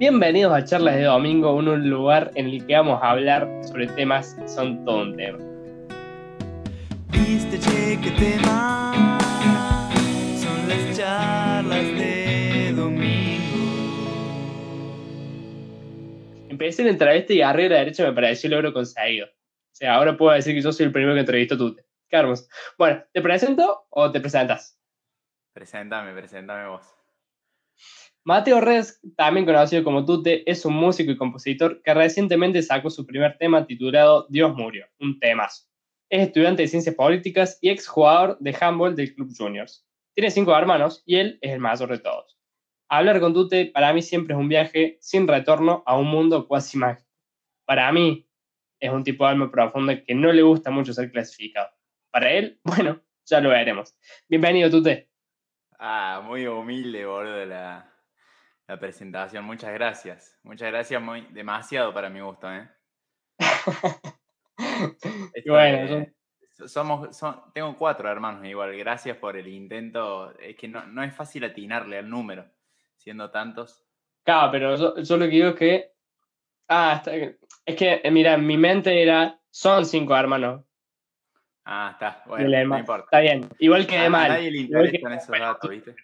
Bienvenidos a Charlas de Domingo, un lugar en el que vamos a hablar sobre temas que son todo un tema. ¿Viste che qué tema? Son las charlas de domingo. Empecé la entrevista y arriba a la derecha me pareció el logro conseguido. O sea, ahora puedo decir que yo soy el primero que entrevistó a Tute. Qué hermoso. Bueno, ¿te presento o te presentas? Preséntame, preséntame vos. Mateo Res, también conocido como Tute, es un músico y compositor que recientemente sacó su primer tema titulado Dios murió, un temazo. Es estudiante de ciencias políticas y exjugador de handball del Club Juniors. Tiene cinco hermanos y él es el mayor de todos. Hablar con Tute para mí siempre es un viaje sin retorno a un mundo cuasi mágico. Para mí es un tipo de alma profunda que no le gusta mucho ser clasificado. Para él, bueno, ya lo veremos. Bienvenido, Tute. Ah, muy humilde, boludo, la presentación. Muchas gracias. Muchas gracias, muy, demasiado para mi gusto, ¿eh? Bueno, Este, so- somos, son- tengo cuatro hermanos igual. Gracias por el intento. Es que no, no es fácil atinarle al número, siendo tantos. Claro, pero yo, yo lo que digo es que. Ah, está- es que, eh, mira, en mi mente era. Son cinco hermanos. Ah, está. Bueno, no importa. Está bien. Igual A, quedé a mal. nadie le que- interesan esos datos, ¿viste?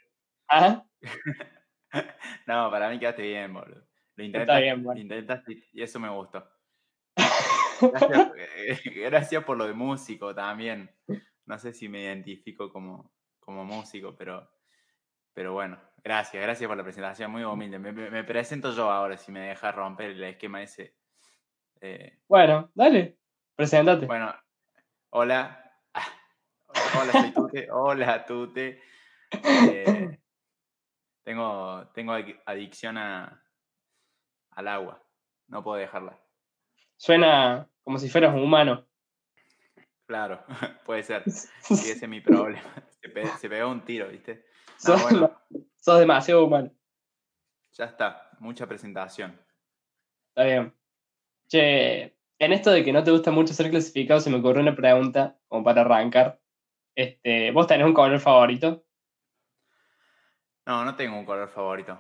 Ajá. No, para mí quedaste bien, boludo. Lo intentaste, bien, bueno. lo intentaste y eso me gustó. Gracias, eh, gracias por lo de músico también. No sé si me identifico como, como músico, pero, pero bueno, gracias, gracias por la presentación, muy humilde. Me, presento yo ahora, si me dejas romper el esquema ese. Eh, Bueno, dale. Preséntate. bueno, hola. Ah, hola, soy Tute. Hola, Tute. Eh, tengo, tengo adic- adicción a, al agua. No puedo dejarla. Suena como si fueras un humano. Claro, puede ser. Y ese es mi problema. Se, pe- se pegó un tiro, ¿viste? sos, bueno. sos demasiado humano. Ya está. Mucha presentación. Está bien. Che, en esto de que no te gusta mucho ser clasificado, se me ocurrió una pregunta, como para arrancar. Este, ¿Vos tenés un color favorito? No, no tengo un color favorito.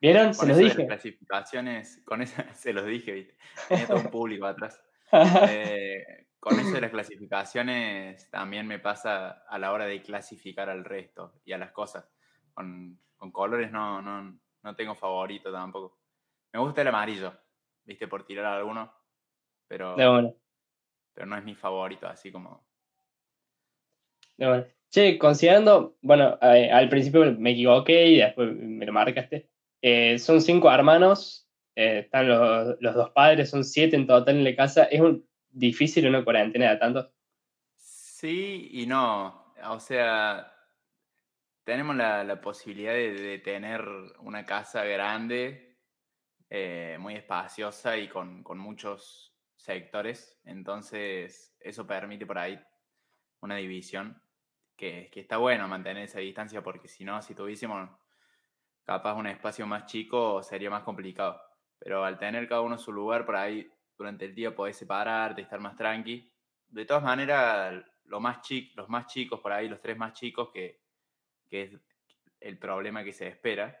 ¿Vieron? Se Con los eso de las dije. clasificaciones, con eso se los dije, ¿viste? Tenía todo un público atrás. Eh, con eso de las clasificaciones también me pasa a la hora de clasificar al resto y a las cosas. Con, con colores no, no, no tengo favorito tampoco. Me gusta el amarillo, viste, por tirar alguno, pero, bueno, pero no es mi favorito, así como... bueno. Che, considerando, bueno, eh, al principio me equivoqué y después me lo marcaste. Eh, son cinco hermanos, eh, están los, los dos padres, son siete en total en la casa. ¿Es un, difícil una cuarentena de tantos? Sí y no. O sea, tenemos la, la posibilidad de, de tener una casa grande, muy espaciosa y con, con muchos sectores. Entonces, eso permite por ahí una división que, está bueno mantener esa distancia porque si no, si tuviésemos capaz un espacio más chico, sería más complicado. Pero al tener cada uno su lugar, por ahí durante el día podés separarte, estar más tranqui. De todas maneras, los más chicos, por ahí los tres más chicos, que, que es el problema que se espera,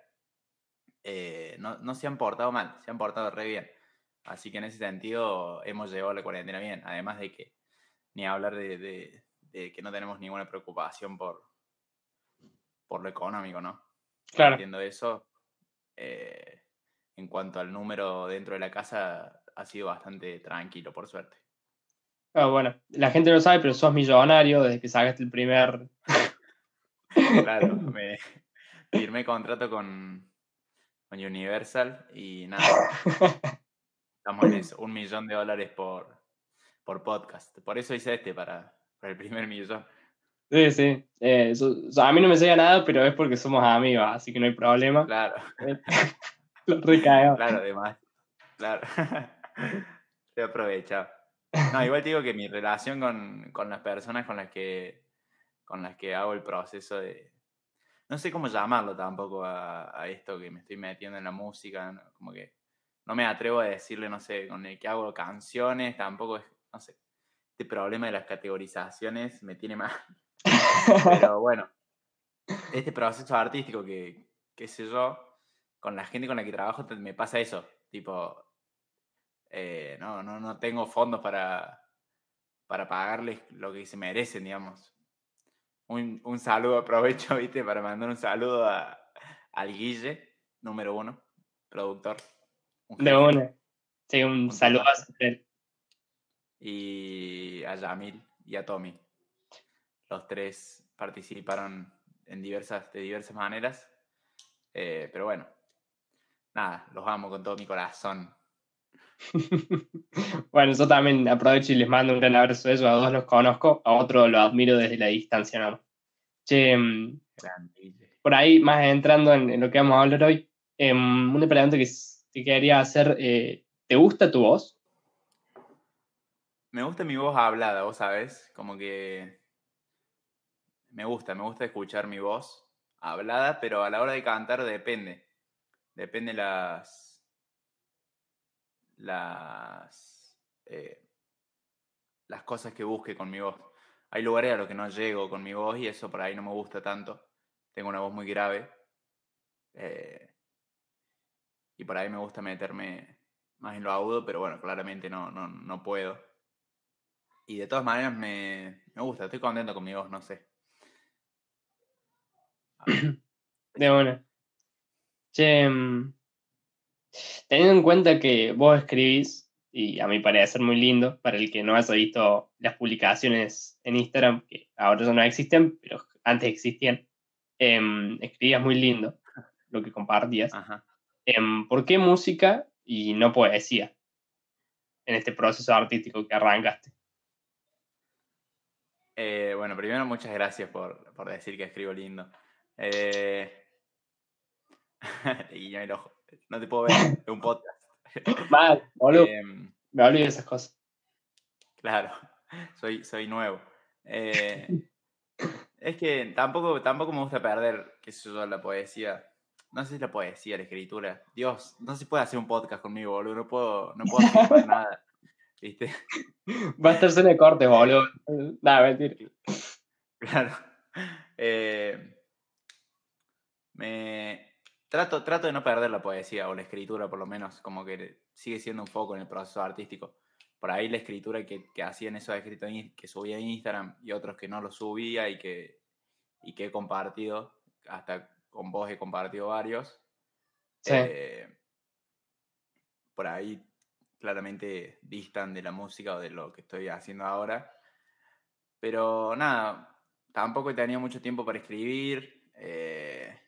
eh, no, no se han portado mal, se han portado re bien. Así que en ese sentido hemos llevado la cuarentena bien. Además de que ni hablar de- de que no tenemos ninguna preocupación por, por lo económico, ¿no? Claro. Entiendo eso. eh, en cuanto al número dentro de la casa, ha sido bastante tranquilo, por suerte. Ah, bueno, la gente no lo sabe, pero sos millonario desde que sacaste el primer. Claro, me firmé contrato con, con Universal y nada, estamos en eso, un millón de dólares por, por podcast. Por eso hice este, para, para el primer millón. Sí, sí. Eh, so- so- a mí no me llega nada, pero es porque somos amigos, así que no hay problema. Claro, Lo recaeo. claro, además. Claro. Te he aprovechado. No, igual te digo que mi relación con, con las personas con las que con las que hago el proceso de. No sé cómo llamarlo tampoco a, a esto que me estoy metiendo en la música. ¿no? Como que no me atrevo a decirle, no sé, con el que hago canciones, tampoco es, no sé. Este problema de las categorizaciones me tiene mal. Pero bueno, este proceso artístico que, qué sé yo, con la gente con la que trabajo me pasa eso. Tipo, eh, no, no, no tengo fondos para, para pagarles lo que se merecen, digamos. Un, un saludo, aprovecho, viste, para mandar un saludo a, al Guille, número uno, productor. un De una. Sí, un Un saludo a. Y a Yamil y a Tommy. Los tres participaron en diversas, de diversas maneras. eh, pero bueno, nada, los amo con todo mi corazón. bueno, yo también aprovecho y les mando un gran abrazo a ellos. A dos los conozco, a otro lo admiro desde la distancia, ¿no? Che, Guille. por ahí, más entrando en, en lo que vamos a hablar hoy, em, una pregunta que te quería hacer, eh, ¿te gusta tu voz? Me gusta mi voz hablada, vos sabés, como que me gusta, me gusta escuchar mi voz hablada, pero a la hora de cantar depende. Depende las. las. eh, las cosas que busque con mi voz. Hay lugares a los que no llego con mi voz y eso por ahí no me gusta tanto. Tengo una voz muy grave. eh, y por ahí me gusta meterme más en lo agudo, pero bueno, claramente no, no, no puedo. Y de todas maneras me, me gusta, estoy contento con mi voz, no sé. De una. Che, mm, teniendo en cuenta que vos escribís, y a mí parece ser muy lindo, para el que no haya visto las publicaciones en Instagram, que ahora ya no existen, pero antes existían, em, escribías muy lindo lo que compartías. Ajá. Em, ¿por qué música y no poesía en este proceso artístico que arrancaste? Eh, bueno, primero muchas gracias por, por decir que escribo lindo. Eh, y yo el ojo. No te puedo ver, es un podcast. Mal, boludo, Em, me olvido de esas cosas. Claro, soy, soy nuevo. Eh, es que tampoco, tampoco me gusta perder, qué sé yo, la poesía. No sé si la poesía, la escritura. Dios, no se puede hacer un podcast conmigo, boludo. No puedo, no puedo nada. ¿Viste? Va a estar lleno de cortes, boludo. Nada, mentira. Claro. Eh, me trato, trato de no perder la poesía o la escritura, por lo menos, como que sigue siendo un foco en el proceso artístico. Por ahí la escritura que, que hacía en esos escritos en- que subía a Instagram y otros que no lo subía y que, y que he compartido, hasta con vos he compartido varios. Sí. eh, por ahí claramente distan de la música o de lo que estoy haciendo ahora. Pero nada, tampoco he tenido mucho tiempo para escribir. eh,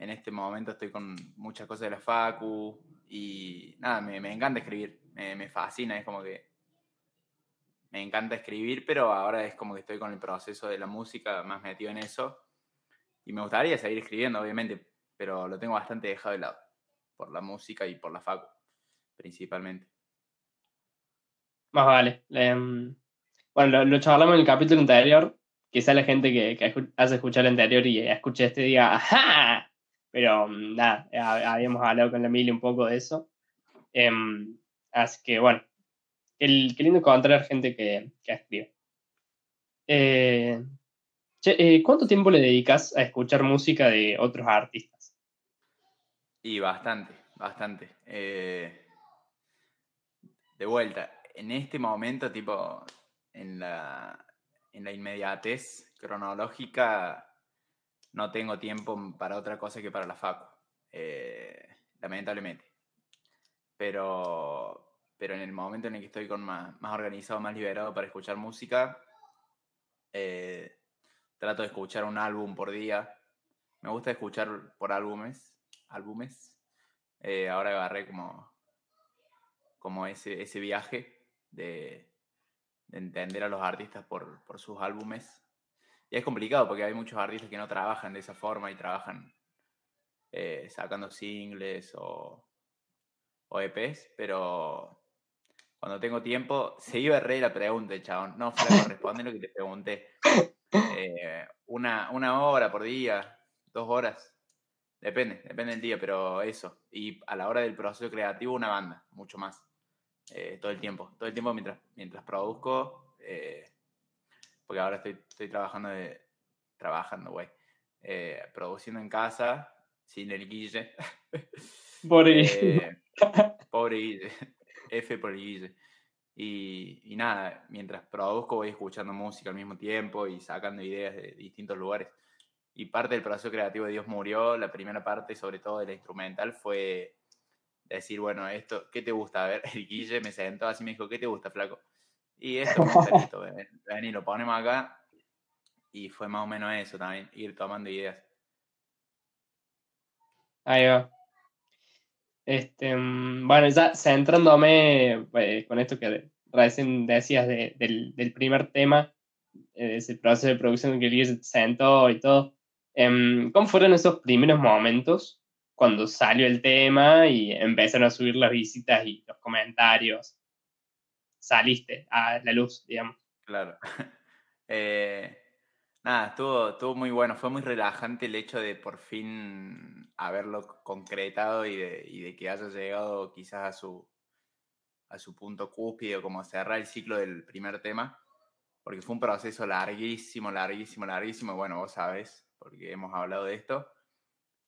en este momento estoy con muchas cosas de la Facu y nada, me, encanta escribir, me, me fascina, es como que me encanta escribir, pero ahora es como que estoy con el proceso de la música más metido en eso y me gustaría seguir escribiendo, obviamente, pero lo tengo bastante dejado de lado por la música y por la Facu, principalmente. Más vale. Em, bueno, lo, lo charlamos en el capítulo anterior. Quizá la gente que, que hace escuchar el anterior y escuche este diga, ¡ajá! Pero mm, nada, ha- habíamos hablado con la Mili un poco de eso. Em, así que bueno, qué, qué lindo encontrar gente que, que escribe. Eh, che, eh, ¿Cuánto tiempo le dedicas a escuchar música de otros artistas? Y bastante, bastante. Eh, de vuelta, en este momento, tipo, en la, en la inmediatez cronológica, no tengo tiempo para otra cosa que para la facu, eh, lamentablemente. Pero, pero en el momento en el que estoy con más, más organizado, más liberado para escuchar música, eh, trato de escuchar un álbum por día. Me gusta escuchar por álbumes, álbumes. Eh, ahora agarré como, como ese, ese viaje de, de entender a los artistas por, por sus álbumes. Y es complicado porque hay muchos artistas que no trabajan de esa forma y trabajan eh, sacando singles o, o EPs, pero cuando tengo tiempo, se iba re la pregunta, chabón. No, Flaco, responde lo que te pregunté. Eh, una, una hora por día, dos horas. Depende, depende del día, pero eso. Y a la hora del proceso creativo, una banda, mucho más. Eh, todo el tiempo. Todo el tiempo mientras, mientras produzco. eh, porque ahora estoy, estoy trabajando de. Trabajando, güey. eh, produciendo en casa, sin el Guille. Pobre Eh, pobre Guille. F por el Guille. Y, y nada, mientras produzco voy escuchando música al mismo tiempo y sacando ideas de distintos lugares. Y parte del proceso creativo de Dios murió, la primera parte, sobre todo de la instrumental, fue decir, bueno, esto, ¿qué te gusta? A ver, el Guille me sentó así y me dijo, ¿qué te gusta, flaco? Y esto me gusta, listo, ven, ven y lo ponemos acá. Y fue más o menos eso también, ir tomando ideas. Ahí va. Este, mm, bueno, ya centrándome eh, con esto que recién decías de- del, del primer tema, eh, ese proceso de producción que Elías se sentó y todo, em, ¿cómo fueron esos primeros momentos cuando salió el tema y empezaron a subir las visitas y los comentarios? Saliste a la luz, digamos. Claro. Eh, nada, estuvo, estuvo muy bueno. Fue muy relajante el hecho de por fin haberlo concretado y de, y de que haya llegado quizás a su, a su punto cúspide o como cerrar el ciclo del primer tema. Porque fue un proceso larguísimo, larguísimo, larguísimo. Bueno, vos sabés, porque hemos hablado de esto.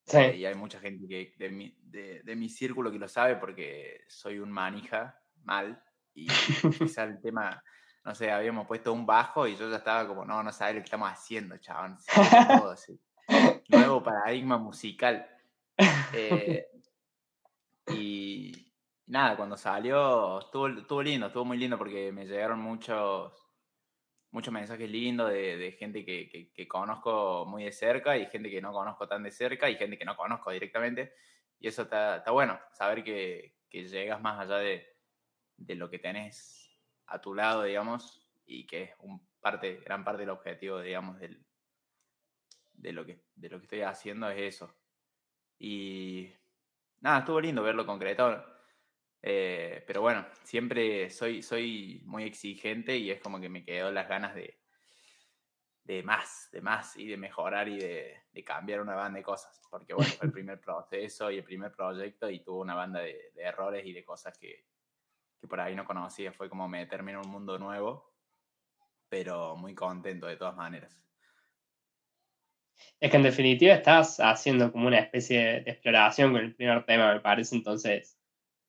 Sí. Eh, y hay mucha gente que, de, mi, de, de mi círculo que lo sabe porque soy un manija mal. Y quizá el tema, no sé, habíamos puesto un bajo y yo ya estaba como, no, no sabes lo que estamos haciendo, chabón. todo. Nuevo paradigma musical. Eh, y nada, cuando salió, estuvo, estuvo lindo, estuvo muy lindo porque me llegaron muchos, muchos mensajes lindos de, de gente que, que- conozco muy de cerca y gente que no conozco tan de cerca y gente que no conozco directamente. Y eso está, está bueno, saber que, que llegas más allá de, de lo que tenés a tu lado, digamos, y que es un parte, gran parte del objetivo, digamos, del, de, lo que, de lo que estoy haciendo es eso. Y nada, estuvo lindo verlo concretado. Eh, pero bueno, siempre soy, soy muy exigente y es como que me quedó las ganas de, de más, de más y de mejorar y de, de cambiar una banda de cosas. Porque bueno, fue el primer proceso y el primer proyecto y tuvo una banda de, de errores y de cosas que, que por ahí no conocía. Fue como meterme en un mundo nuevo, pero muy contento de todas maneras. Es que en definitiva estás haciendo como una especie de exploración con el primer tema, me parece. Entonces,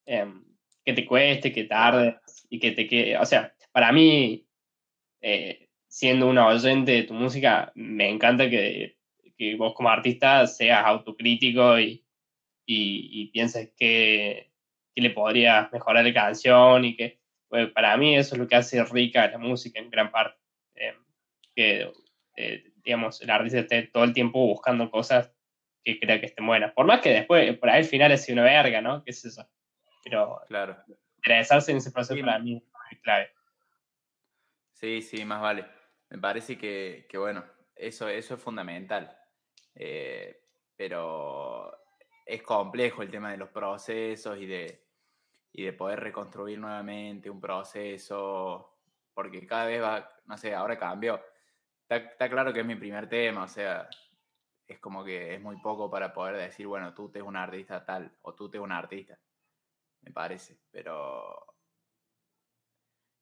em, que te cueste, que tardes y que te quede. O sea, para mí, eh, siendo una oyente de tu música, me encanta que, que vos como artista seas autocrítico y, y, y pienses que, que le podrías mejorar la canción y que pues, para mí eso es lo que hace rica la música en gran parte. Em, que eh, digamos, el artista esté todo el tiempo buscando cosas que crea que estén buenas. Por más que después, por ahí al final es una verga, ¿no? ¿Qué es eso? Pero Claro. interesarse en ese proceso Sí. para mí es clave. Sí, sí, más vale. Me parece que, que, bueno, eso, eso es fundamental. Eh, pero es complejo el tema de los procesos y de, y de poder reconstruir nuevamente un proceso, porque cada vez va, no sé, ahora cambió. Está, está claro que es mi primer tema, o sea, es como que es muy poco para poder decir, bueno, tú te es un artista tal o tú te es un artista, me parece, pero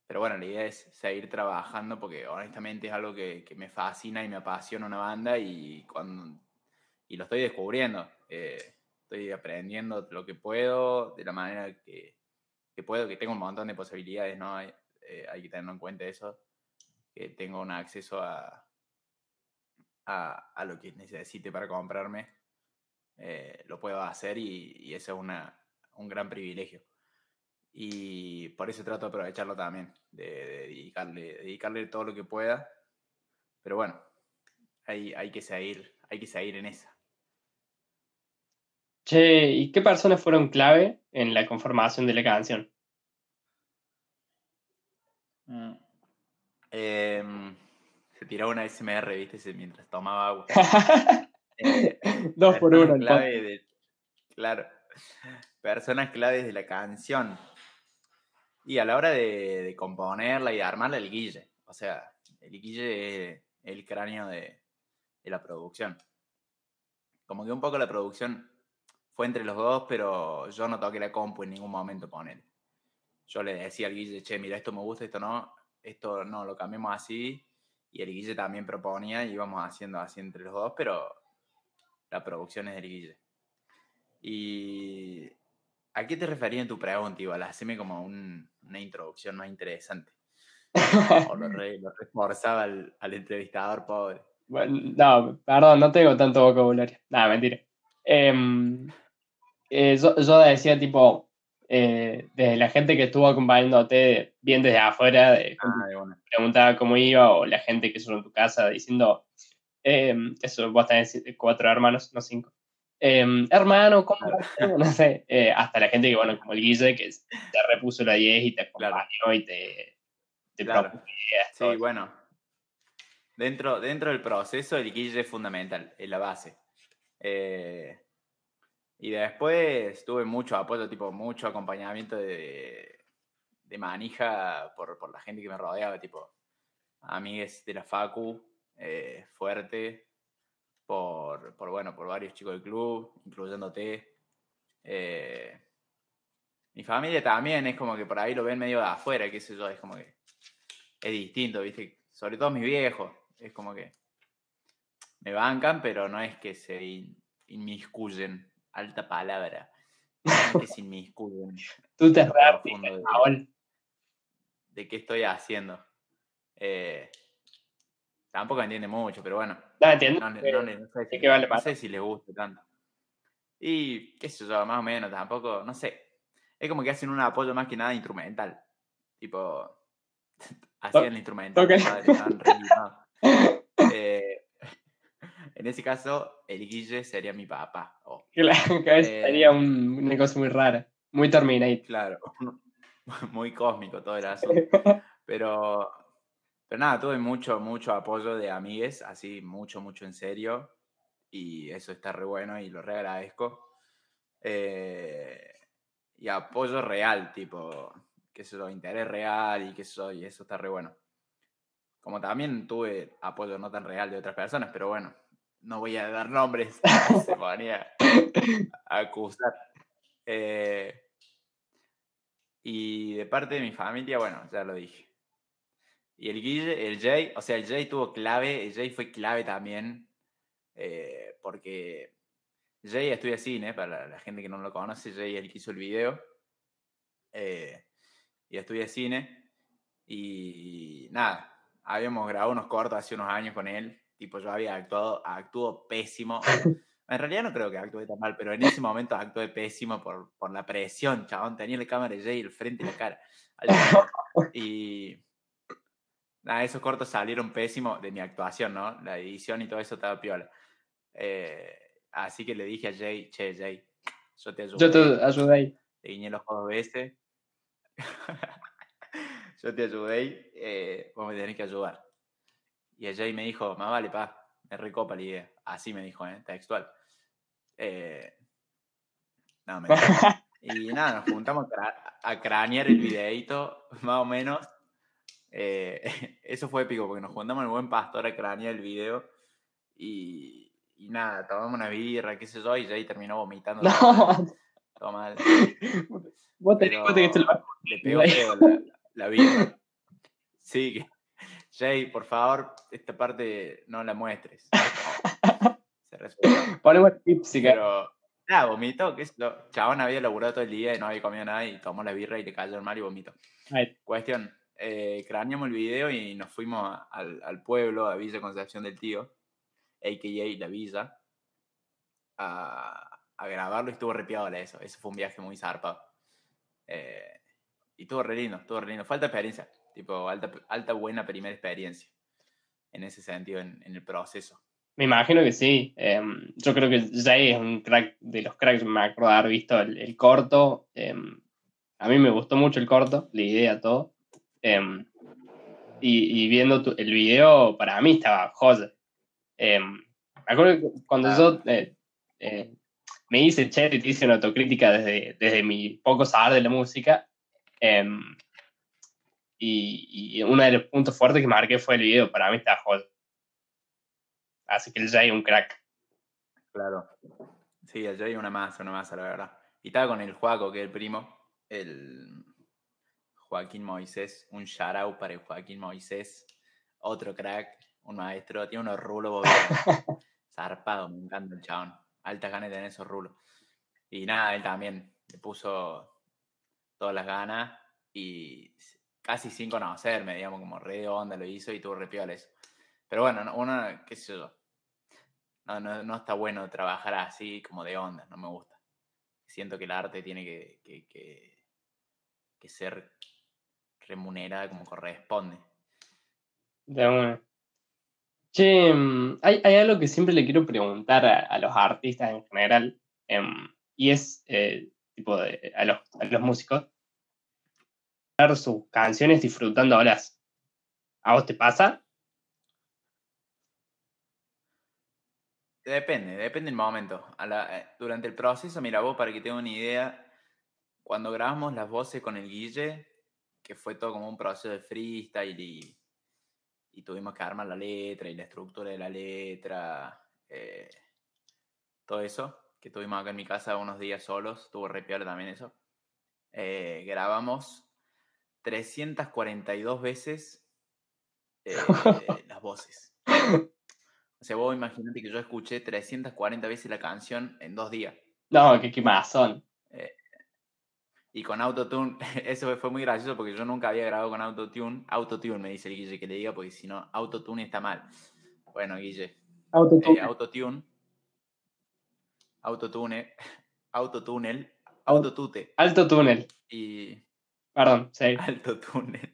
pero bueno, la idea es seguir trabajando porque honestamente es algo que, que me fascina y me apasiona una banda y, cuando, y lo estoy descubriendo. Eh, estoy aprendiendo lo que puedo, de la manera que, que puedo, que tengo un montón de posibilidades, ¿no? Hay, eh, hay que tener en cuenta eso, que tengo un acceso a, a, a lo que necesite para comprarme. eh, lo puedo hacer y, y eso es una, un gran privilegio. Y por eso trato de aprovecharlo también, de, de dedicarle, dedicarle todo lo que pueda. Pero bueno, hay, hay, que seguir, hay que seguir en esa. Che, ¿y qué personas fueron clave en la conformación de la canción? Mm. Eh, se tiró una SMR, viste, mientras tomaba agua. Eh, Dos por uno. clave de- claro. Personas claves de la canción. Y a la hora de, de componerla y de armarla, el Guille. O sea, el Guille es el cráneo de, de la producción. Como que un poco la producción fue entre los dos, pero yo no toqué la compu en ningún momento poner. Yo le decía al Guille, che, mira, esto me gusta, esto no, esto no, lo cambiamos así. Y el Guille también proponía y íbamos haciendo así entre los dos, pero la producción es del Guille. ¿Y a qué te referías en tu pregunta? Igual, haceme como un- una introducción más interesante. O lo, re- lo reforzaba al, al entrevistador, pobre. Bueno, no, perdón, no tengo tanto vocabulario. Nada, mentira. Em, eh, yo, yo decía, tipo, eh, desde la gente que estuvo acompañándote, bien desde afuera, de, Ah, preguntaba cómo iba, o la gente que estuvo en tu casa diciendo, em, eso, vos tenés cuatro hermanos, no cinco. Em, hermano, ¿cómo Claro. todo?", No sé, eh, hasta la gente que, bueno, como el Guille, que te repuso la 10 y te Claro. acompañó y te, te Claro. Sí, todo. bueno. Dentro, dentro del proceso, el guille es fundamental, es la base. Eh, y después tuve mucho apoyo, tipo, mucho acompañamiento de, de manija por, por la gente que me rodeaba, tipo, amigues de la Facu, eh, fuerte, por, por, bueno, por varios chicos del club, incluyéndote. Eh, mi familia también es como que por ahí lo ven medio de afuera, qué sé yo, es como que es distinto, ¿viste? Sobre todo mis viejos, es como que me bancan, pero no es que se in- inmiscuyen, alta palabra, no es que se inmiscuyen Tú te de, de qué estoy haciendo. Eh, tampoco entiende mucho, pero bueno, No, entiendo. no, le- que- no le- no sé, si, que vale no para- sé si les gusta tanto. Y qué sé yo, más o menos, tampoco, no sé. Es como que hacen un apoyo más que nada instrumental. Tipo, hacían el instrumental. ok. mis padres estaban re limados. Eh, en ese caso, el Guille sería mi papá. o Claro, que Eh, sería un- una cosa muy rara, muy Terminator. claro, muy cósmico todo el asunto. Pero, pero nada, tuve mucho, mucho apoyo de amigues, así, mucho, mucho en serio. Y eso está re bueno y lo re agradezco. Eh, y apoyo real, tipo, que eso, interés real y que eso, y eso está re bueno. Como también tuve apoyo no tan real de otras personas, pero bueno, no voy a dar nombres, se ponía a acusar. Eh, y de parte de mi familia, bueno, ya lo dije. Y el Guille, el Jay, o sea, el Jay tuvo clave, el Jay fue clave también, eh, porque Jay estudia cine, para la gente que no lo conoce, Jay es el que hizo el video, eh, y estudia cine, y nada, habíamos grabado unos cortos hace unos años con él, tipo yo había actuado, actuó pésimo, en realidad no creo que actué tan mal, pero en ese momento actué pésimo por, por la presión, chabón. Tenía la cámara de Jay el frente y la cara. Y nada, esos cortos salieron pésimos de mi actuación, ¿no? La edición y todo eso estaba piola. Eh, así que le dije a Jay, che, Jay, yo te ayudo. Yo te ayudé. Te guiñé los dos veces. yo te ayudé, eh, vos me tenés que ayudar. Y el Jay me dijo, más vale, pa, me recopa la idea. Así me dijo, ¿eh? textual. Eh, no, mentira. Y nada, nos juntamos a, cra- a cranear el videito, más o menos. Eh, eso fue épico, porque nos juntamos en el buen pastor a cranear el video. Y, y nada, tomamos una birra, qué sé yo, y Jay terminó vomitando. No, todo mal. vos tenés que lo le pegó feo la, la birra. Sí, que- Jay, por favor, esta parte no la muestres. Se resuelve. ponemos tips. Pero, nada, vomitó, que es lo. Chabón había laburado todo el día y no había comido nada y tomó la birra y le cayó el mal y vomitó. Ahí. Cuestión, eh, craneamos el video y nos fuimos a- al, al pueblo, a Villa Concepción del Tío, a.k.a. La Villa, a, a grabarlo y estuvo repiado eso. Ese fue un viaje muy zarpado. Eh, y estuvo re lindo, estuvo re lindo. Falta experiencia, tipo, alta, alta buena primera experiencia en ese sentido, en, en el proceso. Me imagino que sí. Em, yo creo que Jay es un crack de los cracks. Me acuerdo de haber visto el, el corto. em, a mí me gustó mucho el corto, la idea, todo. Em, y, y viendo tu- el video, para mí estaba joya. Em, me acuerdo que cuando Ah. yo eh, eh, me hice chat y te hice una autocrítica desde, desde mi poco saber de la música. em, y, y uno de los puntos fuertes que marqué fue el video. Para mí estaba joya. Así que el Jay un crack. Claro. Sí, el Jay una masa, una masa, la verdad. Y estaba con el Juaco, que es el primo, el Joaquín Moisés, un shout out para el Joaquín Moisés, otro crack, un maestro, tiene unos rulos, zarpado, me encanta el chabón. Altas ganas de tener esos rulos. Y nada, él también le puso todas las ganas y casi sin conocerme, digamos, como re de onda lo hizo y tuvo re piola eso. Pero bueno, no- uno, qué sé yo. No, no, no está bueno trabajar así como de onda, no me gusta. Siento que el arte tiene que, que, que- que ser remunerada como corresponde. De una. Che, mm, hay, hay algo que siempre le quiero preguntar a, a los artistas en general, em, y es eh, tipo de, a, los, a los músicos, sus canciones disfrutándolas. ¿A vos te pasa? Depende, depende del momento. A la- eh, durante el proceso, mira vos, para que tenga una idea, cuando grabamos las voces con el Guille, que fue todo como un proceso de freestyle y, y tuvimos que armar la letra y la estructura de la letra, eh, todo eso, que tuvimos acá en mi casa unos días solos, tuvo re piola también eso. eh, grabamos 342 veces eh, las voces. O sea, vos imagínate que yo escuché 340 veces la canción en dos días. No, qué quemazón. Y con autotune, eso fue- muy gracioso porque yo nunca había grabado con autotune. Autotune me dice el Guille que le diga porque si no, autotune está mal. Bueno, Guille, Autotune. eh, autotune, autotune, autotúnel, autotute Alto túnel. y Perdón, sí. autotúnel.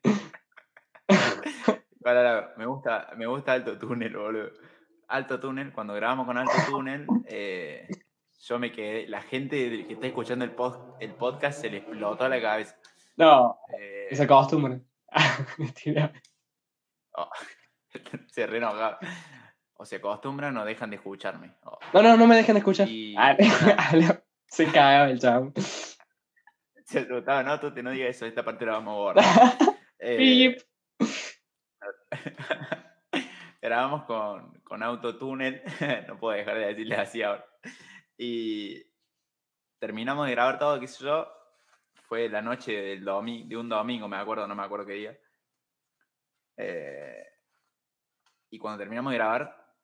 ¿Cuál era? Me gusta, me gusta alto túnel, boludo. Alto túnel, cuando grabamos con alto túnel, eh, yo me quedé, la gente que está escuchando el, pod- el podcast se le explotó la cabeza. No, Eh, esa costumbre. Mentira. oh, se re enojaba. O se acostumbran o dejan de escucharme. Oh, No, no, no me dejen escuchar. Y- Ah, se cagaba el chavo. se asustaba, no, tú te no digas eso, esta parte la vamos a borrar. Eh, grabamos con, con autotúnel, no puedo dejar de decirles así ahora. Y terminamos de grabar todo, qué sé yo. Fue la noche del domi- de un domingo, me acuerdo, no me acuerdo qué día. Eh, y cuando terminamos de grabar,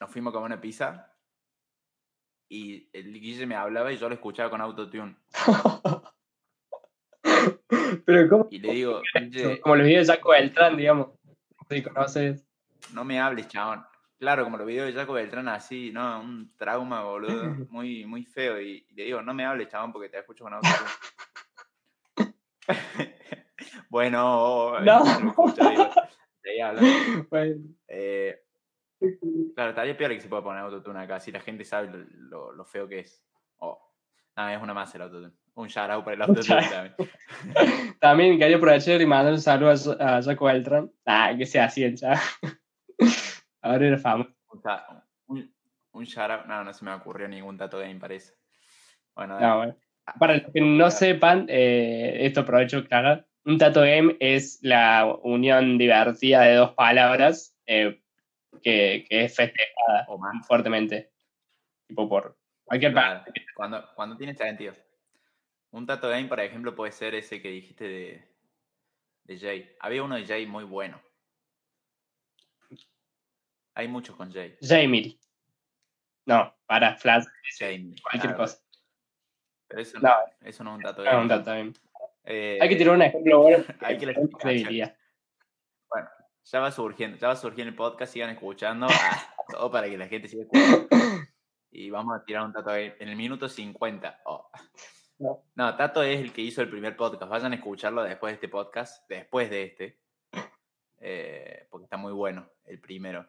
nos fuimos a comer una pizza. Y el Guille me hablaba y yo lo escuchaba con autotune. Pero ¿cómo? Y le digo, Como los videos de Jaco Beltrán, digamos. Si conoces. No me hables, chabón. Claro, como los videos de Jaco Beltrán así, no, un trauma, boludo, muy, muy feo. Y, y le digo, no me hables, chabón, porque te escucho con auto. bueno, No. lo escucho, digo. Bueno, Eh, claro, estaría peor que se pueda poner autotune acá, si la gente sabe lo, lo- lo feo que es. Oh, nada, es una más el autotune. Un shout out para el autotune también. también quería aprovechar y mandar un saludo a, a Jaco Beltrán. Ah, que sea así el chavo. Ahora era famoso. Un, un, un shout out, no, no se me ocurrió ningún dato game, parece. Bueno, dale. No, bueno. Para los que no sepan, eh, esto aprovecho aclarar. Un tato game es la unión divertida de dos palabras eh, que, que es festejada o más. fuertemente. Tipo por cualquier Claro, parte. cuando, cuando tiene sentido. Un tato game, por ejemplo, puede ser ese que dijiste de, de Jay. Había uno de Jay muy bueno. Hay muchos con Jay. Jamie. No, para Flash, Jay, cualquier cosa. Pero eso No. no, eso no es un tato No, game. un game. Eh, Hay que tirar un ejemplo bueno. hay que es credibilidad. Ya va surgiendo, ya va surgiendo el podcast, sigan escuchando. ah, todo para que la gente siga escuchando. Y vamos a tirar un game en el minuto 50. oh. No. No, Tato es el que hizo el primer podcast. Vayan a escucharlo después de este podcast, después de este. eh, porque está muy bueno, el primero.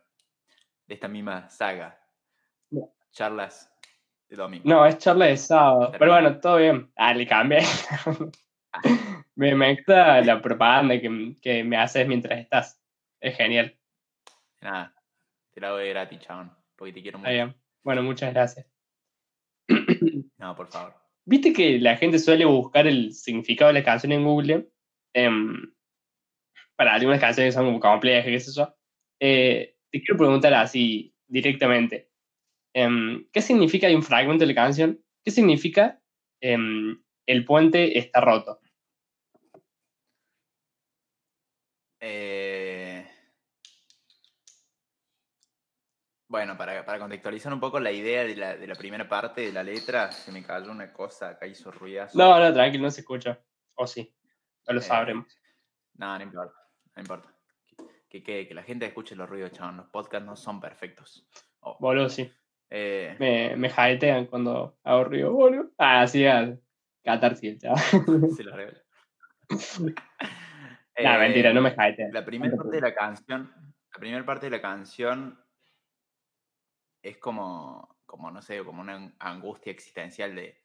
De esta misma saga. No. Charlas de domingo. No, es charla de sábado. Pero bueno, todo bien. Ah, le cambié. me, me gusta la propaganda que, que me haces mientras estás. Es genial. Nada, te la de gratis, chabón. Porque te quiero mucho. bien. Bueno, muchas gracias. No, por favor. Viste que la gente suele buscar el significado de la canción en Google. Em, para algunas canciones que son como complejas, qué sé yo. Eh, te quiero preguntar así directamente. Em, ¿Qué significa, hay un fragmento de la canción, qué significa em, el puente está roto? Eh, Bueno, para, para contextualizar un poco la idea de la, de la primera parte de la letra, se me cayó una cosa, acá hizo ruidazo. No, no, tranquilo, no se escucha. O sí, no lo Eh, sabremos. No, no importa, no importa. Que, que, que la gente escuche los ruidos, chabón. Los podcasts no son perfectos. Oh, Boludo, sí. eh, Me, me jaetean cuando hago ruido, boludo. Ah, sí, a catarsis, chaval. se los revelo. No, mentira, no me Eh, jaetean. La primera parte de la canción, la primera parte de la canción es como, como no sé, como una ang- angustia existencial de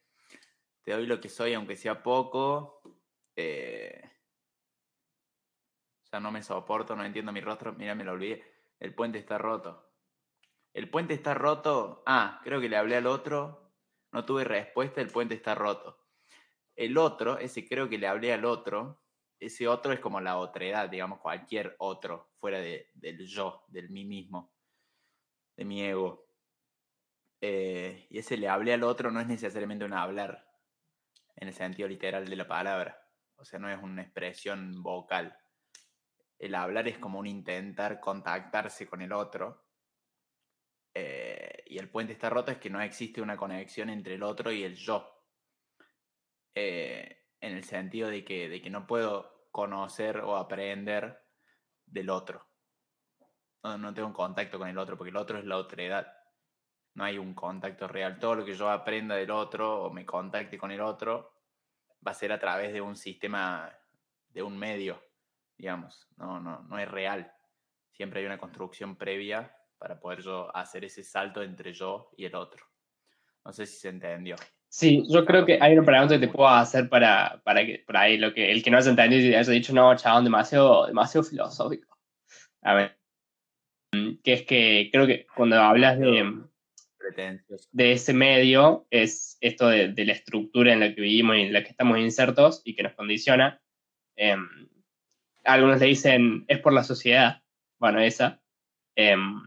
te doy lo que soy aunque sea poco, eh, no me soporto, no entiendo mi rostro, mira, me lo olvidé, el puente está roto. El puente está roto, ah, creo que le hablé al otro, no tuve respuesta, el puente está roto. El otro, ese creo que le hablé al otro, ese otro es como la otredad, digamos, cualquier otro, fuera de- del yo, del mí mismo, de mi ego. Eh, y ese le hablé al otro no es necesariamente un hablar, en el sentido literal de la palabra. O sea, no es una expresión vocal. El hablar es como un intentar contactarse con el otro. eh, y el puente está roto es que no existe una conexión entre el otro y el yo eh, en el sentido de que, de que no puedo conocer o aprender del otro. No, tengo contacto con el otro, porque el otro es la otredad. No hay un contacto real. Todo lo que yo aprenda del otro o me contacte con el otro va a ser a través de un sistema, de un medio, digamos. No, no, no es real. Siempre hay una construcción previa para poder yo hacer ese salto entre yo y el otro. No sé si se entendió. Sí, yo creo que hay una pregunta que te puedo hacer para, para que por ahí lo que el que no haya entendido y haya dicho, no, chabón, demasiado, demasiado filosófico. A ver, mm, que es que creo que cuando hablas de, Pretencioso. de ese medio, es esto de, de la estructura en la que vivimos y en la que estamos insertos y que nos condiciona. Em, algunos le dicen, es por la sociedad, bueno, esa, em,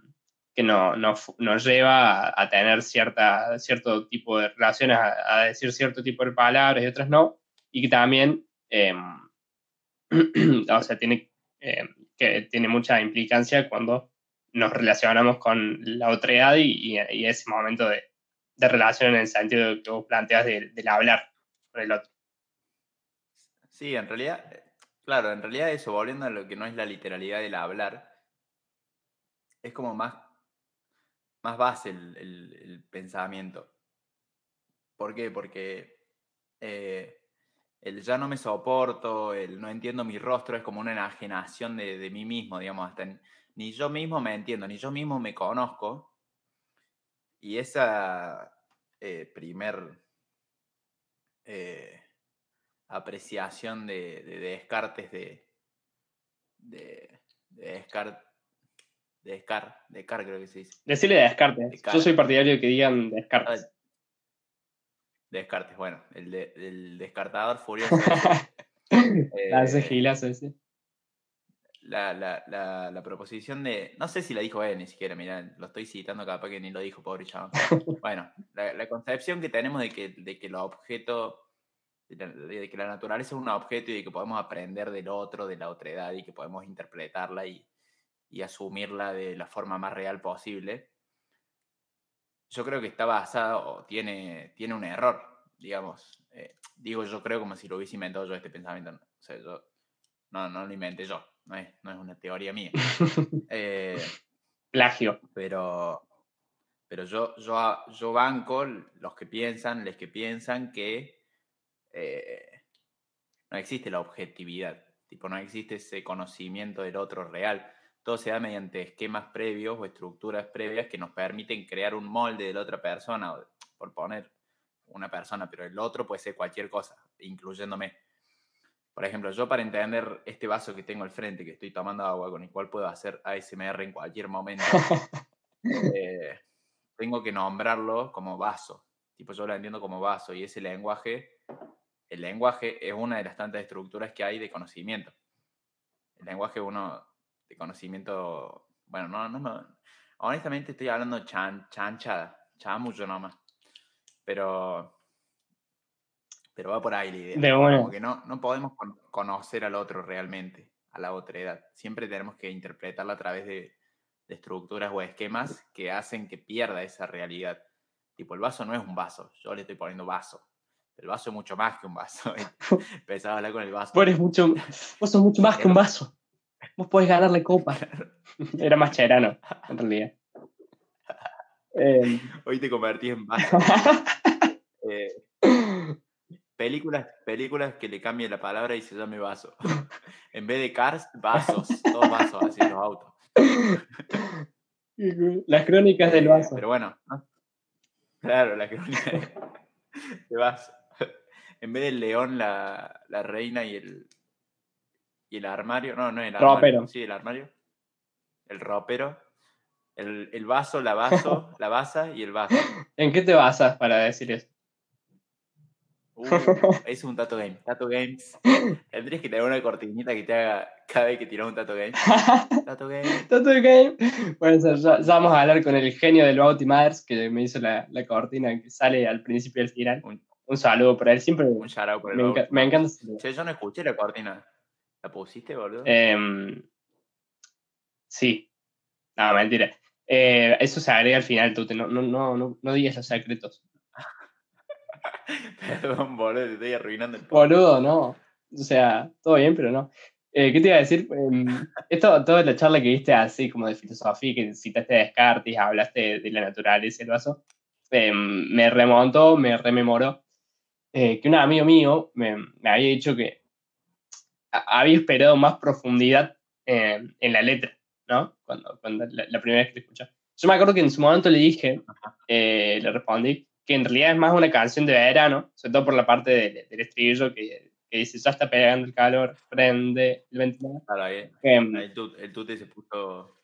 que no, nos lleva a, tener cierta, cierto tipo de relaciones, a, decir cierto tipo de palabras y otras no, y que también, em, o sea, tiene, em, que tiene mucha implicancia cuando nos relacionamos con la otredad y, y, ese momento de, de relación en el sentido que vos planteas del, del hablar con el otro. Sí, en realidad, claro, en realidad eso, volviendo a lo que no es la literalidad del hablar, es como más, más base el, pensamiento. ¿Por qué? Porque eh, el ya no me soporto, el no entiendo mi rostro, es como una enajenación de, de mí mismo, digamos, hasta ni yo mismo me entiendo, ni yo mismo me conozco. Y esa eh, primer eh, apreciación de, de- de Descartes de, de, de Descartes, de Descartes, Descartes creo que se dice. Decirle de Descartes. Descartes. Yo soy partidario de que digan Descartes. Descartes, bueno, el, de- el descartador furioso. La hace Eh, gilazo ese. la, la, la, la proposición de. No sé si la dijo él ni siquiera, mirá, lo estoy citando capaz que ni lo dijo, pobre chaval. Bueno, la, la concepción que tenemos de que, de que los objetos. De, que la naturaleza es un objeto y de que podemos aprender del otro, de la otredad y que podemos interpretarla y, y asumirla de la forma más real posible. Yo creo que está basada o tiene, tiene un error, digamos. Eh, digo yo creo como si lo hubiese inventado yo este pensamiento. ¿no? O sea, yo no, no lo inventé yo, no es, no es una teoría mía. Eh, Plagio. pero pero yo, yo, yo banco los que piensan, les que piensan que eh, no existe la objetividad, tipo, no existe ese conocimiento del otro real. Todo se da mediante esquemas previos o estructuras previas que nos permiten crear un molde de la otra persona, o, por poner una persona, pero el otro puede ser cualquier cosa, incluyéndome. Por ejemplo, yo para entender este vaso que tengo al frente, que estoy tomando agua, con el cual puedo hacer ASMR en cualquier momento, eh, tengo que nombrarlo como vaso. Tipo, yo lo entiendo como vaso y ese lenguaje, el lenguaje es una de las tantas estructuras que hay de conocimiento. El lenguaje uno de conocimiento, bueno, no, no, no. Honestamente estoy hablando chan, chanchada, chamullo nomás. Pero, pero va por ahí la idea. De una. Como que no, no podemos con- conocer al otro realmente, a la otra edad. Siempre tenemos que interpretarla a través de, de estructuras o esquemas que hacen que pierda esa realidad. Tipo, el vaso no es un vaso, yo le estoy poniendo vaso. El vaso es mucho más que un vaso. Empezaba a hablar con el vaso. Vos, eres mucho, vos sos mucho más que un vaso. Vos podés ganar la copa. Era más cherano, en realidad. Hoy te convertí en vaso. Eh, películas, películas que le cambie la palabra y se llame vaso. En vez de cars, vasos. Todos vasos, así los autos. Las crónicas del Eh, vaso. Pero bueno, ¿no? claro, la crónica de, de vaso. En vez del león, la, la reina y el, y el armario. No, no el armario. Ropero. Sí, el armario. El ropero. El, el vaso, la vaso, la basa y el vaso. ¿En qué te basas para decir eso? Uh, es un Tato Game. Tato Games. Tendrías que tener una cortinita que te haga cada vez que tiras un Tato Game. Tato Game. Tato Game. Bueno, ya, ya vamos a hablar con el genio del Bauti Myers, que me hizo la, la cortina que sale al principio del final. Un, Un saludo para él. Siempre un out por el me, enca- me encanta. saludo. Che, yo no escuché la cortina. ¿La pusiste, boludo? Em, sí. No, mentira. Eh, eso se agrega al final, tú. No, no, no, no, no digas los secretos. Perdón, boludo, te estoy arruinando el podcast. Boludo, no. O sea, todo bien, pero no. Eh, ¿Qué te iba a decir? Em, esto, toda la charla que viste así como de filosofía, que citaste a Descartes, hablaste de, de la naturaleza y el vaso, em, me remontó, me rememoró eh, que un amigo mío me, me había dicho que había esperado más profundidad en, en la letra, ¿no? Cuando, cuando la, la primera vez que la escuché. Yo me acuerdo que en su momento le dije, eh, le respondí, que en realidad es más una canción de verano, sobre todo por la parte de- del estribillo que, que dice, ya está pegando el calor, prende el ventilador. Claro, ahí, Em, el, tut- el tute se puso.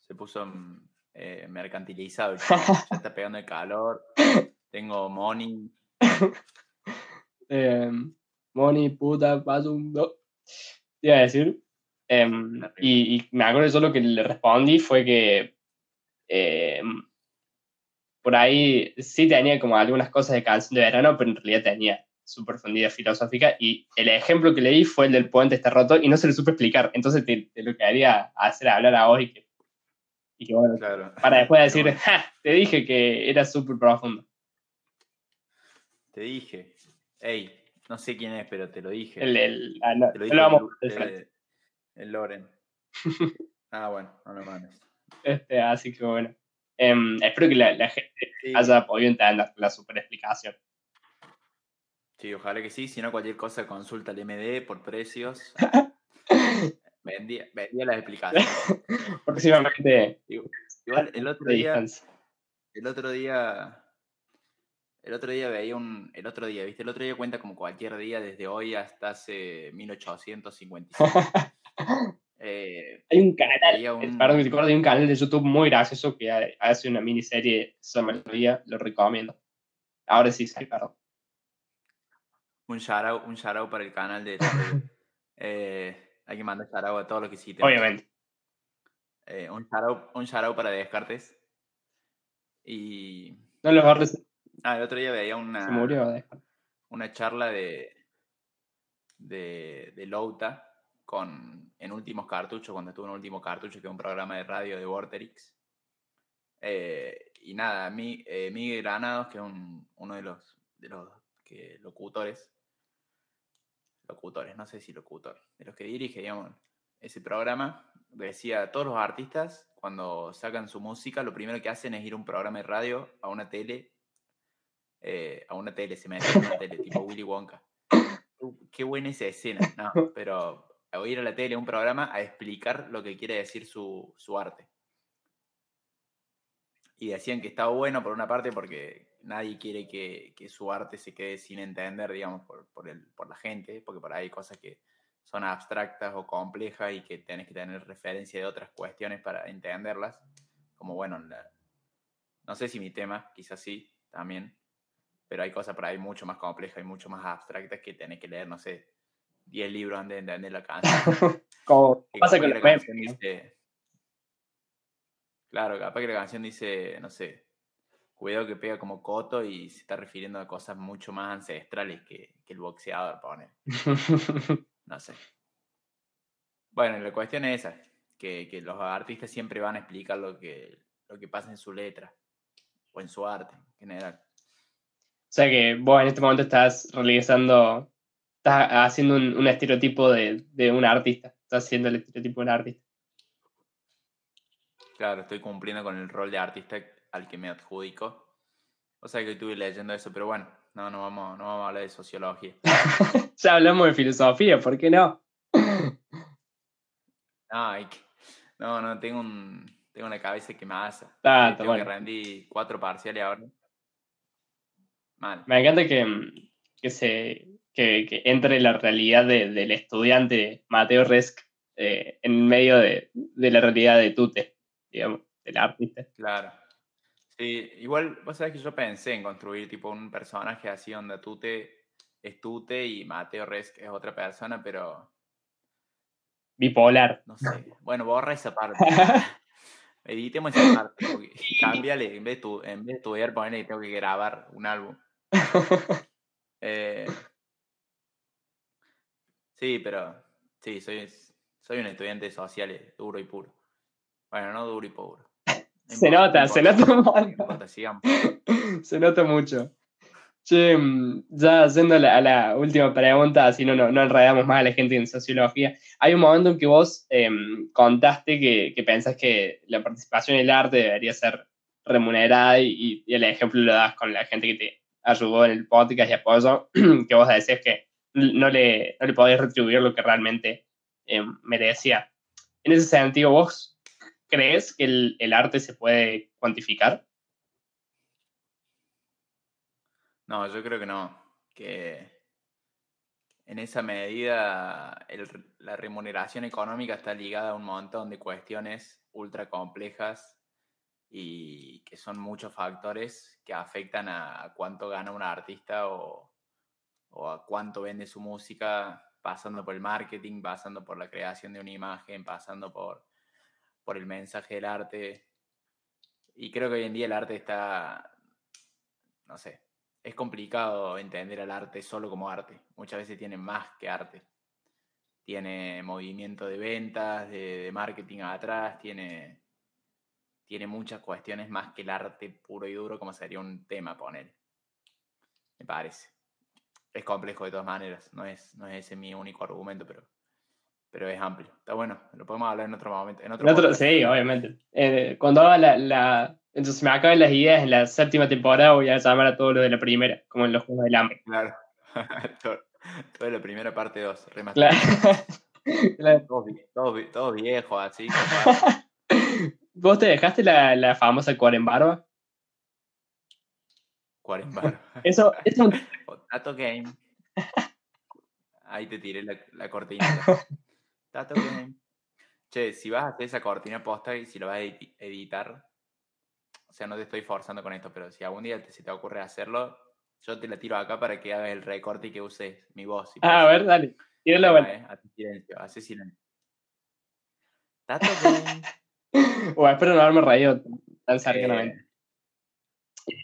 Se puso eh, mercantilizado. Ya está pegando el calor. Tengo money. Moni, puta, paso un do. Te iba a decir. em, y, y me acuerdo yo lo que le respondí fue que em, por ahí sí tenía como algunas cosas de canción de verano, pero en realidad tenía su profundidad filosófica. Y el ejemplo que le di fue el del puente está roto y no se lo supe explicar. Entonces te, te lo quería hacer hablar a vos y que, y que bueno, Claro. para después decir, "Ja, te dije que era súper profundo. Te dije. Ey, no sé quién es, pero te lo dije. El, el, ah, no, te lo dije vamos el Loren. Ah, bueno, no lo mandes. Este, así que bueno. Em, espero que la, la gente Sí, haya podido entender la super explicación. sí, ojalá que sí. Si no, cualquier cosa consulta al MD por precios. Vendía, vendía las explicaciones. Próximamente, Igual el otro día. El otro día. El otro día veía un. El otro día, ¿viste? El otro día cuenta como cualquier día desde hoy hasta hace 1855. Eh, Hay un canal, eh, un- perdón hay un canal de YouTube muy gracioso que ha- hace una miniserie sobre melodía, lo recomiendo. Ahora sí, sí, perdón. un shout un shout para el canal de. eh, hay que mandar shout a todos los que citen. Obviamente. Eh, un shout un shout para Descartes. Y. No los borres, Ah, el otro día veía una. se murió. deja. una charla de, de, de Louta con, en Últimos Cartuchos, cuando estuvo en Último Cartucho, que es un programa de radio de Vorterix. Eh, y nada, mi, eh, Miguel Granados, que es un- uno de los, de los que, locutores, locutores, no sé si locutor, de los que dirige, digamos, ese programa, decía, todos los artistas, cuando sacan su música, lo primero que hacen es ir a un programa de radio, a una tele, eh, a una tele, se meten en una tele, tipo Willy Wonka. Uh, Qué buena esa escena, no, pero a ir a la tele, a un programa, a explicar lo que quiere decir su, su arte. Y decían que estaba bueno por una parte porque nadie quiere que, que su arte se quede sin entender, digamos, por, por, el, por la gente, porque por ahí hay cosas que son abstractas o complejas y que tenés que tener referencia de otras cuestiones para entenderlas. Como bueno, la- no sé si mi tema, quizás sí, también, pero hay cosas por ahí mucho más complejas y mucho más abstractas que tenés que leer, no sé, 10 libros antes de entender la canción. Como pasa con la canción ¿no? dice. Claro, capaz que la canción dice, no sé, cuidado que pega como coto y se está refiriendo a cosas mucho más ancestrales que, que el boxeador pone. No sé. Bueno, la cuestión es esa. que, que los artistas siempre van a explicar lo que, lo que pasa en su letra o en su arte en general. O sea que vos en este momento estás realizando, estás haciendo un, un estereotipo de, de un artista, estás haciendo el estereotipo de un artista. Claro, estoy cumpliendo con el rol de artista al que me adjudico. O sea que estuve leyendo eso, pero bueno, no, no vamos, no vamos a hablar de sociología. ya hablamos de filosofía, ¿por qué no? No, que- no, no, tengo, un, tengo una cabeza que me asa. Ah, tengo que bueno. rendí cuatro parciales ahora. Mal. Me encanta que, que se que, que entre la realidad de- del estudiante Mateo Resk eh, en medio de, de la realidad de Tute, digamos, del artista. Claro. Sí, igual, vos sabés que yo pensé en construir tipo un personaje así donde Tute es Tute y Mateo Resk es otra persona, pero Bipolar. no sé. Bueno, borra esa parte. Editemos esa parte. Cámbiale, en vez, de tu- en vez de estudiar, ponele tengo que grabar un álbum. Eh, sí, pero sí, soy, soy un estudiante de sociales, duro y puro. Bueno, no duro y puro. No Se importa, nota, no se nota importa. Se nota mucho. Che, mm, ya yendo a la, a la última pregunta, así no, no, no enredamos más a la gente en sociología. Hay un momento en que vos em, contaste que, que pensás que la participación en el arte debería ser remunerada y, y el ejemplo lo das con la gente que te ayudó en el podcast y apoyo, que vos decías que no le, no le podías retribuir lo que realmente em, merecía. En ese sentido, ¿vos crees que el, el arte se puede cuantificar? No, yo creo que no. Que en esa medida la remuneración económica está ligada a un montón de cuestiones ultra complejas y que son muchos factores que afectan a, cuánto gana un artista o, o a cuánto vende su música, pasando por el marketing, pasando por la creación de una imagen, pasando por, por el mensaje del arte. Y creo que hoy en día el arte está, no sé, es complicado entender al arte solo como arte. Muchas veces tiene más que arte. Tiene movimiento de ventas, de marketing atrás, tiene, tiene muchas cuestiones más que el arte puro y duro, como sería un tema, poner. Me parece. Es complejo de todas maneras, no es, no es ese mi único argumento, pero, pero es amplio. Está bueno, lo podemos hablar en otro momento. En otro En otro- sí, obviamente. Eh, cuando haga la, la- Entonces me acaben las ideas en la séptima temporada, voy a llamar a todos los de la primera, como en los Juegos del Hambre. Claro. Todo- Toda la primera parte 2, Claro. Claro. Todos, todos viejos, así. ¿Vos te dejaste la, la famosa cuarembarba? Cuarembar. Eso, eso es un- Tato Game. Ahí te tiré la, la cortina. Tato Game. Che, si vas a hacer esa cortina posta y si lo vas a editar, o sea, no te estoy forzando con esto, pero si algún día te, se te ocurre hacerlo, yo te la tiro acá para que hagas el recorte y que uses mi voz. si Ah, a ver, dale. Tírala vuelta. eh, hace silencio, hace silencio. Tato Game. O espero no haberme reído tan cercanamente. Eh.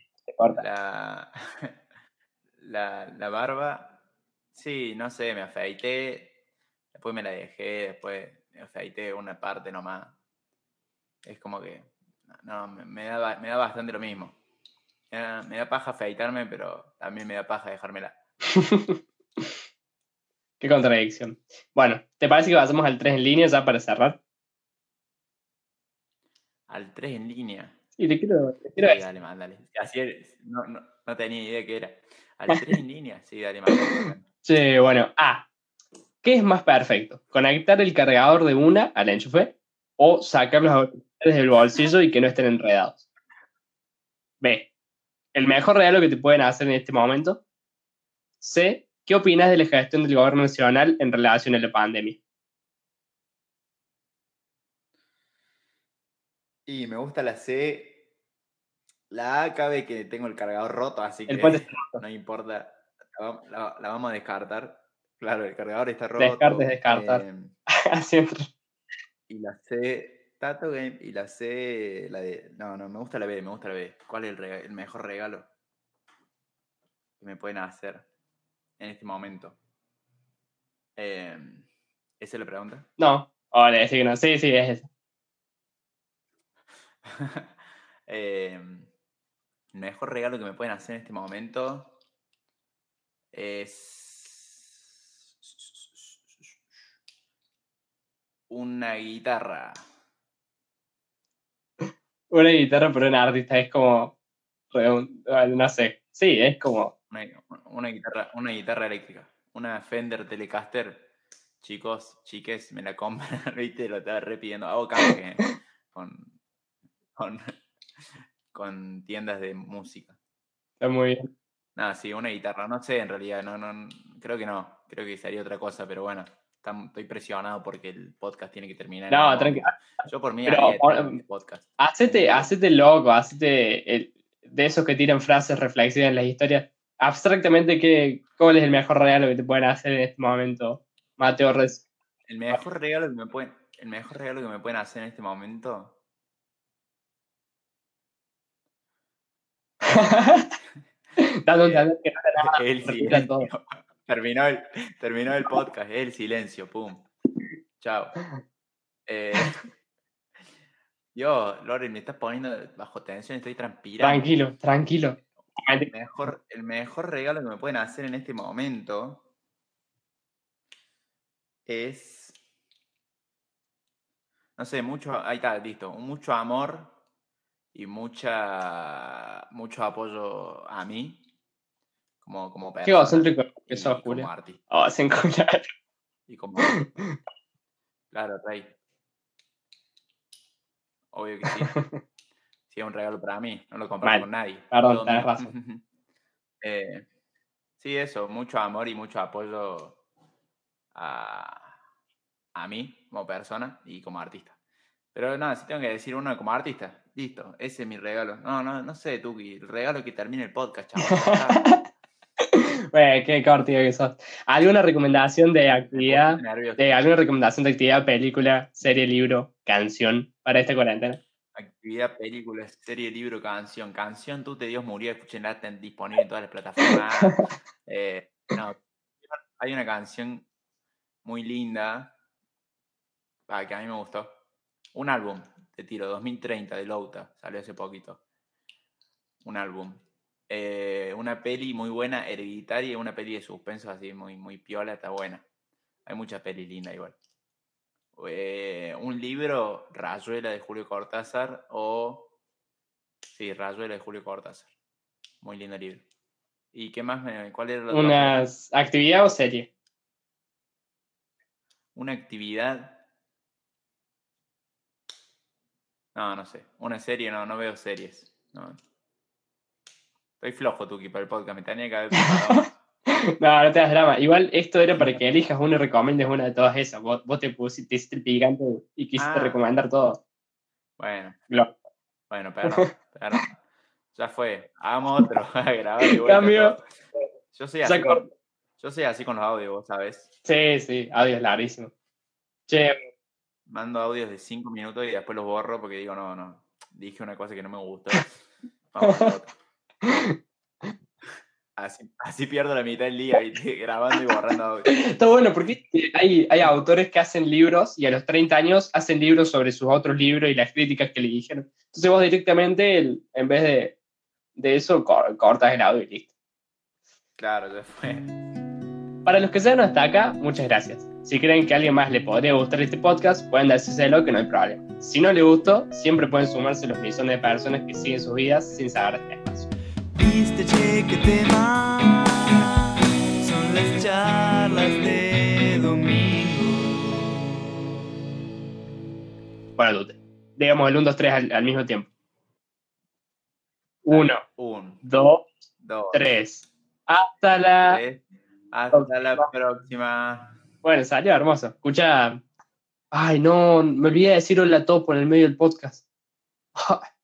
La, la, la barba, sí, no sé, me afeité, después me la dejé, después me afeité una parte nomás. Es como que, no, me, me da, me da bastante lo mismo. Me da, me da paja afeitarme, pero también me da paja dejármela. Qué contradicción. Bueno, ¿te parece que pasamos al 3 en línea ya para cerrar? Al 3 en línea. Y te quiero, te quiero Sí, dale, mándale. Así no, no, no tenía idea qué era. Al 3 en línea, sí, dale, mándale. Che, bueno, A. ¿Qué es más perfecto? ¿Conectar el cargador de una al enchufe o sacar los auriculares del bolsillo y que no estén enredados? B. ¿El mejor regalo que te pueden hacer en este momento? C. ¿Qué opinas de la gestión del gobierno nacional en relación a la pandemia? Y me gusta la C. La A cabe que tengo el cargador roto, así El que no importa. La, va- la- la vamos a descartar. Claro, el cargador está roto. Descartes, descartar. Así entra. y la C, Tato Game. Y la C, la de. No, no, me gusta la B, me gusta la B. ¿Cuál es el, mejor regalo que me pueden hacer en este momento? Em, ¿Esa es la pregunta? No, decís que no. Sí, sí, es esa. Eh, el mejor regalo que me pueden hacer en este momento es una guitarra. Una guitarra, pero un artista es como. No sé. Sí, es como. Una, una guitarra, una guitarra eléctrica. Una Fender Telecaster. Chicos, chiques, me la compran, ¿viste? Lo estaba repidiendo. Hago canje eh, con, con, con tiendas de música. Está muy bien. Nada, sí, una guitarra. No sé, en realidad, no, no, creo que no. Creo que sería otra cosa, pero bueno, estoy presionado porque el podcast tiene que terminar. No, algún tranqui- momento. Yo por mí pero eterno este podcast. Hacete, hacete loco, hacete el- de esos que tiran frases reflexivas en las historias. Abstractamente, ¿qué, ¿cuál es el mejor regalo que te pueden hacer en este momento, Mateo Res? El mejor regalo que me pueden, el mejor regalo que me pueden hacer en este momento. Que no el silencio. Terminó el, terminó el podcast, el silencio, pum. Chao. Eh, Dios, Loren, me estás poniendo bajo tensión, estoy transpirando. Tranquilo, tranquilo. El mejor, el mejor regalo que me pueden hacer en este momento es. No sé, mucho. Ahí está, listo. Mucho amor y mucha mucho apoyo a mí como, como Qué persona egocéntrico que y sos, como Julio. artista. Oh, sin cuidar. Y como Claro, Rey. Obvio que sí. Sí, es un regalo para mí. No lo Mal. con nadie. Perdón, tenés razón. Eh, sí, eso. Mucho amor y mucho apoyo a, a mí como persona y como artista. Pero nada, si tengo que decir uno como artista, listo, ese es mi regalo. No, no, no sé, Tuki, el regalo que termine el podcast, chaval. Güey, qué cortido que sos. ¿Alguna recomendación de actividad? De ¿Alguna recomendación de actividad, película, serie, libro, canción para esta cuarentena? Actividad, película, serie, libro, canción. Canción, tú te Dios murió, escúchenla, está disponible en todas las plataformas. Eh, no, hay una canción muy linda ah, que a mí me gustó. Un álbum, te tiro, 2030 de Louta, salió hace poquito. Un álbum. Eh, una peli muy buena, hereditaria, una peli de suspenso así, muy, muy piola, está buena. Hay muchas pelis lindas igual. Eh, un libro, Rayuela de Julio Cortázar o... Sí, Rayuela de Julio Cortázar. Muy lindo libro. ¿Y qué más? ¿Cuál era la? ¿Una actividad o serie? Una actividad. No, no sé. Una serie, no, no veo series. No. Estoy flojo, Tuki, para el podcast. Me tenía que haber. No, no te das drama. Igual esto era para que elijas una y recomiendes una de todas esas. Vos, vos te pusiste, te hiciste el picante y quisiste Ah. recomendar todo. Bueno, Lo- bueno, perdón, perdón. Ya fue. Hagamos otro. grabar Cambio. Yo soy así con, yo soy así con los audios, vos sabes. Sí, sí, audio es larguísimo. Che, Mando audios de 5 minutos y después los borro porque digo, no, no. Dije una cosa que no me gustó. Vamos a otra. Así, así pierdo la mitad del día, ¿viste? grabando y borrando está bueno porque hay, hay autores que hacen libros y a los 30 años hacen libros sobre sus otros libros y las críticas que le dijeron. Entonces vos directamente, el- en vez de, de eso, cor- cortas el audio y listo. Claro, ya fue. Para los que sean hasta acá, muchas gracias. Si creen que a alguien más le podría gustar este podcast, pueden decírselo que no hay problema. Si no le gustó, siempre pueden sumarse los millones de personas que siguen sus vidas sin saber este espacio. Viste, che, qué tema son las charlas de domingo. Bueno, Dute. Digamos el 1, 2, 3 al, al mismo tiempo. 1, Un, 2, dos, 3. Hasta la... tres. Hasta la próxima. Bueno, salió hermoso. Escucha... Ay, no, me olvidé de decir hola topo en el medio del podcast.